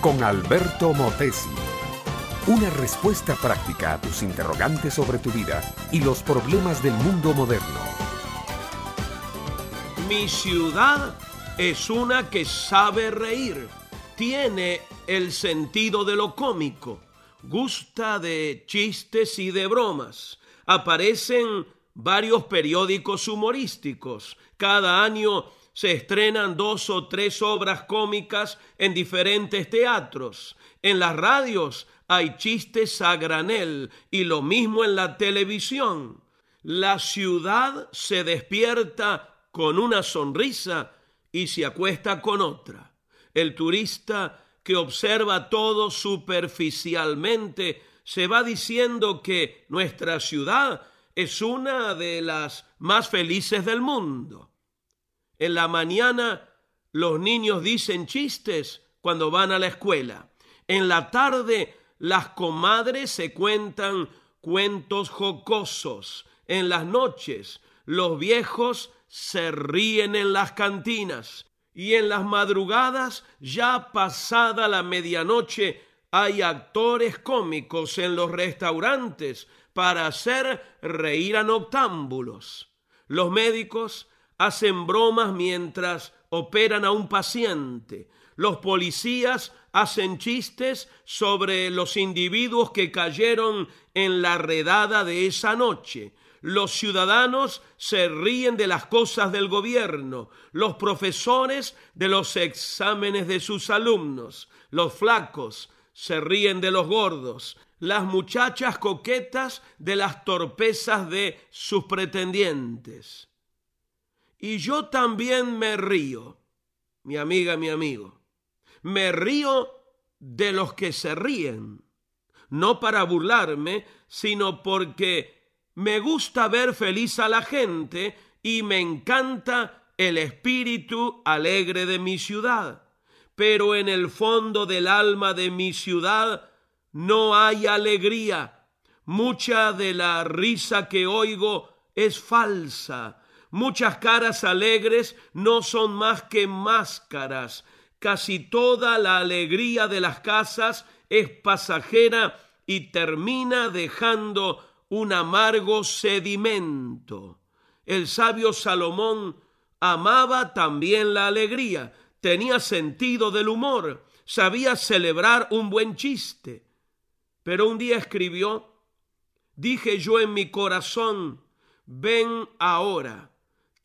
con Alberto Motesi. Una respuesta práctica a tus interrogantes sobre tu vida y los problemas del mundo moderno. Mi ciudad es una que sabe reír. Tiene el sentido de lo cómico. Gusta de chistes y de bromas. Aparecen varios periódicos humorísticos. Cada año se estrenan dos o tres obras cómicas en diferentes teatros. En las radios hay chistes a granel y lo mismo en la televisión. La ciudad se despierta con una sonrisa y se acuesta con otra. El turista que observa todo superficialmente se va diciendo que nuestra ciudad es una de las más felices del mundo. En la mañana los niños dicen chistes cuando van a la escuela. En la tarde las comadres se cuentan cuentos jocosos. En las noches los viejos se ríen en las cantinas. Y en las madrugadas, ya pasada la medianoche, hay actores cómicos en los restaurantes para hacer reír a noctámbulos. Los médicos hacen bromas mientras operan a un paciente. Los policías hacen chistes sobre los individuos que cayeron en la redada de esa noche. Los ciudadanos se ríen de las cosas del gobierno, los profesores de los exámenes de sus alumnos, los flacos se ríen de los gordos, las muchachas coquetas de las torpezas de sus pretendientes. Y yo también me río, mi amiga, mi amigo. Me río de los que se ríen, no para burlarme, sino porque me gusta ver feliz a la gente y me encanta el espíritu alegre de mi ciudad. Pero en el fondo del alma de mi ciudad no hay alegría. Mucha de la risa que oigo es falsa, Muchas caras alegres no son más que máscaras. Casi toda la alegría de las casas es pasajera y termina dejando un amargo sedimento. El sabio Salomón amaba también la alegría, tenía sentido del humor, sabía celebrar un buen chiste. Pero un día escribió, dije yo en mi corazón, ven ahora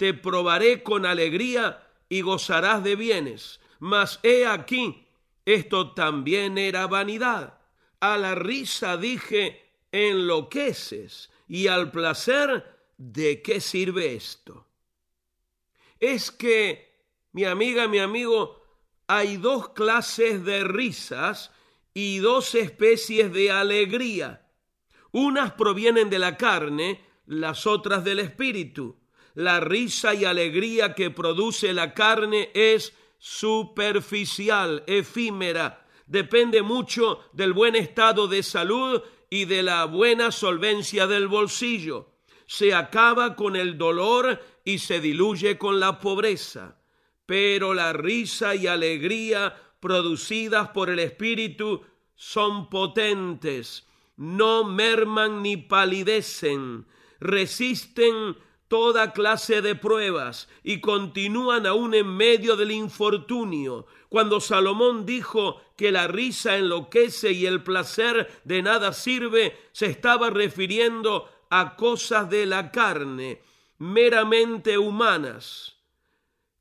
te probaré con alegría y gozarás de bienes. Mas he aquí, esto también era vanidad. A la risa dije, enloqueces, y al placer, ¿de qué sirve esto? Es que, mi amiga, mi amigo, hay dos clases de risas y dos especies de alegría. Unas provienen de la carne, las otras del espíritu la risa y alegría que produce la carne es superficial, efímera, depende mucho del buen estado de salud y de la buena solvencia del bolsillo. Se acaba con el dolor y se diluye con la pobreza. Pero la risa y alegría producidas por el Espíritu son potentes, no merman ni palidecen, resisten toda clase de pruebas y continúan aún en medio del infortunio. Cuando Salomón dijo que la risa enloquece y el placer de nada sirve, se estaba refiriendo a cosas de la carne, meramente humanas.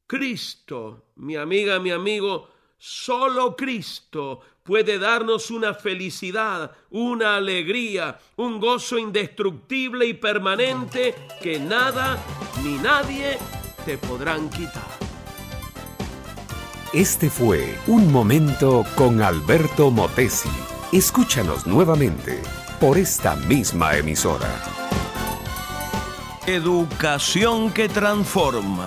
Cristo, mi amiga, mi amigo, solo Cristo puede darnos una felicidad, una alegría, un gozo indestructible y permanente que nada ni nadie te podrán quitar. Este fue Un Momento con Alberto Motesi. Escúchanos nuevamente por esta misma emisora. Educación que transforma.